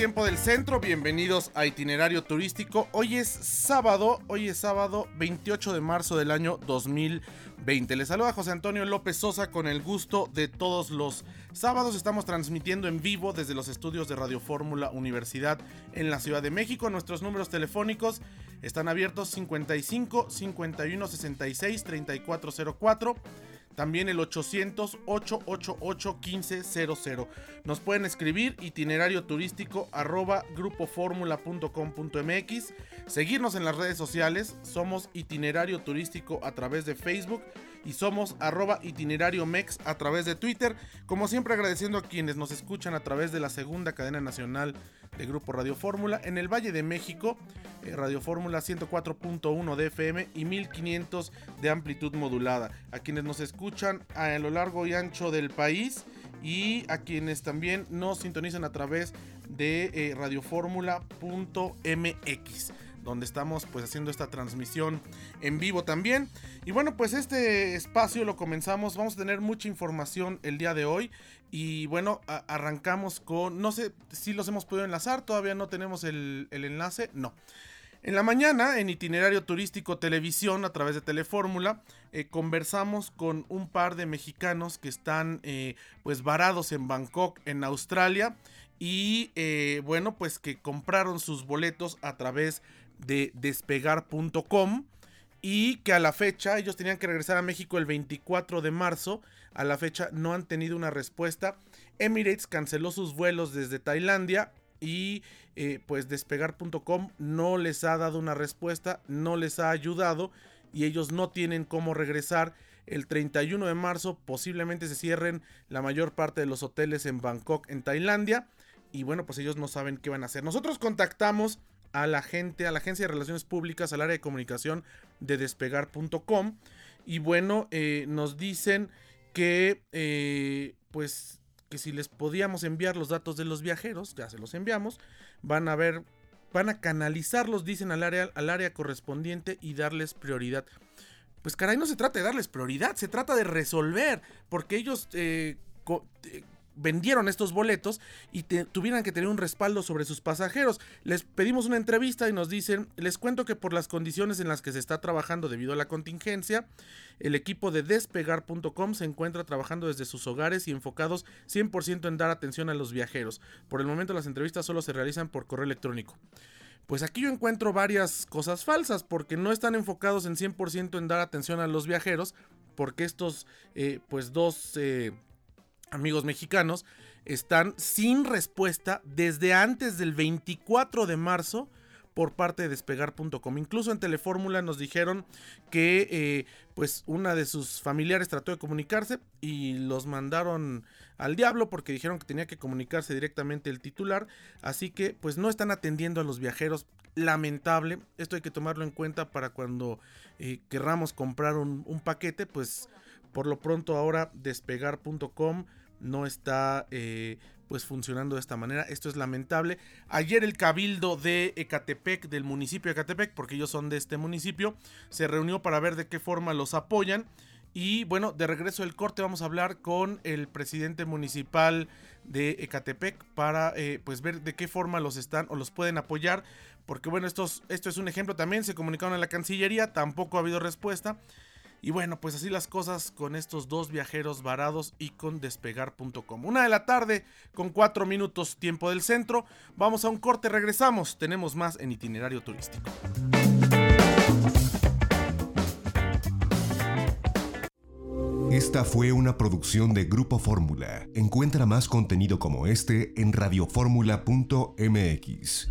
Tiempo del centro, bienvenidos a Itinerario Turístico. Hoy es sábado, hoy es sábado 28 de marzo del año 2020. Les saluda José Antonio López Sosa con el gusto de todos los sábados. Estamos transmitiendo en vivo desde los estudios de Radio Fórmula Universidad en la Ciudad de México. Nuestros números telefónicos están abiertos 55 51 66 3404. También el 800-888-1500. Nos pueden escribir itinerario turístico arroba grupoformula.com.mx. Seguirnos en las redes sociales. Somos itinerario turístico a través de Facebook y somos arroba itinerario mex a través de Twitter. Como siempre agradeciendo a quienes nos escuchan a través de la segunda cadena nacional de Grupo Radio Fórmula en el Valle de México, eh, Radio Fórmula 104.1 de FM y 1500 de amplitud modulada. A quienes nos escuchan a lo largo y ancho del país y a quienes también nos sintonizan a través de eh, radioformula.mx donde estamos pues haciendo esta transmisión en vivo también. Y bueno, pues este espacio lo comenzamos, vamos a tener mucha información el día de hoy y bueno, arrancamos con, no sé si los hemos podido enlazar, todavía no tenemos el, el enlace, no. En la mañana, en Itinerario Turístico Televisión, a través de Telefórmula, eh, conversamos con un par de mexicanos que están eh, pues varados en Bangkok, en Australia, y eh, bueno, pues que compraron sus boletos a través de despegar.com y que a la fecha ellos tenían que regresar a México el 24 de marzo. A la fecha no han tenido una respuesta. Emirates canceló sus vuelos desde Tailandia y eh, pues despegar.com no les ha dado una respuesta, no les ha ayudado y ellos no tienen cómo regresar. El 31 de marzo posiblemente se cierren la mayor parte de los hoteles en Bangkok, en Tailandia. Y bueno, pues ellos no saben qué van a hacer. Nosotros contactamos a la gente, a la agencia de relaciones públicas, al área de comunicación de despegar.com. Y bueno, eh, nos dicen que eh, pues que si les podíamos enviar los datos de los viajeros, ya se los enviamos, van a ver, van a canalizarlos, dicen al área, al área correspondiente y darles prioridad. Pues caray, no se trata de darles prioridad, se trata de resolver, porque ellos eh, eh, vendieron estos boletos y tuvieran que tener un respaldo sobre sus pasajeros. Les pedimos una entrevista y nos dicen, les cuento que por las condiciones en las que se está trabajando debido a la contingencia, el equipo de despegar.com se encuentra trabajando desde sus hogares y enfocados 100% en dar atención a los viajeros. Por el momento las entrevistas solo se realizan por correo electrónico. Pues aquí yo encuentro varias cosas falsas porque no están enfocados en 100% en dar atención a los viajeros porque estos eh, pues dos eh, amigos mexicanos están sin respuesta desde antes del 24 de marzo por parte de despegar.com. Incluso en Telefórmula nos dijeron que eh, pues una de sus familiares trató de comunicarse y los mandaron al diablo porque dijeron que tenía que comunicarse directamente el titular. Así que pues no están atendiendo a los viajeros. Lamentable, esto hay que tomarlo en cuenta para cuando eh, querramos comprar un, un paquete, pues por lo pronto ahora despegar.com no está eh, pues funcionando de esta manera. Esto es lamentable. Ayer el cabildo de Ecatepec, del municipio de Ecatepec, porque ellos son de este municipio, se reunió para ver de qué forma los apoyan. Y bueno, de regreso del corte vamos a hablar con el presidente municipal de Ecatepec para eh, pues ver de qué forma los están o los pueden apoyar. Porque bueno, esto es un ejemplo también. Se comunicaron a la Cancillería, tampoco ha habido respuesta. Y bueno, pues así las cosas con estos dos viajeros varados y con despegar.com. Una de la tarde con cuatro minutos tiempo del centro. Vamos a un corte, regresamos. Tenemos más en itinerario turístico. Esta fue una producción de Grupo Fórmula. Encuentra más contenido como este en radioformula.mx.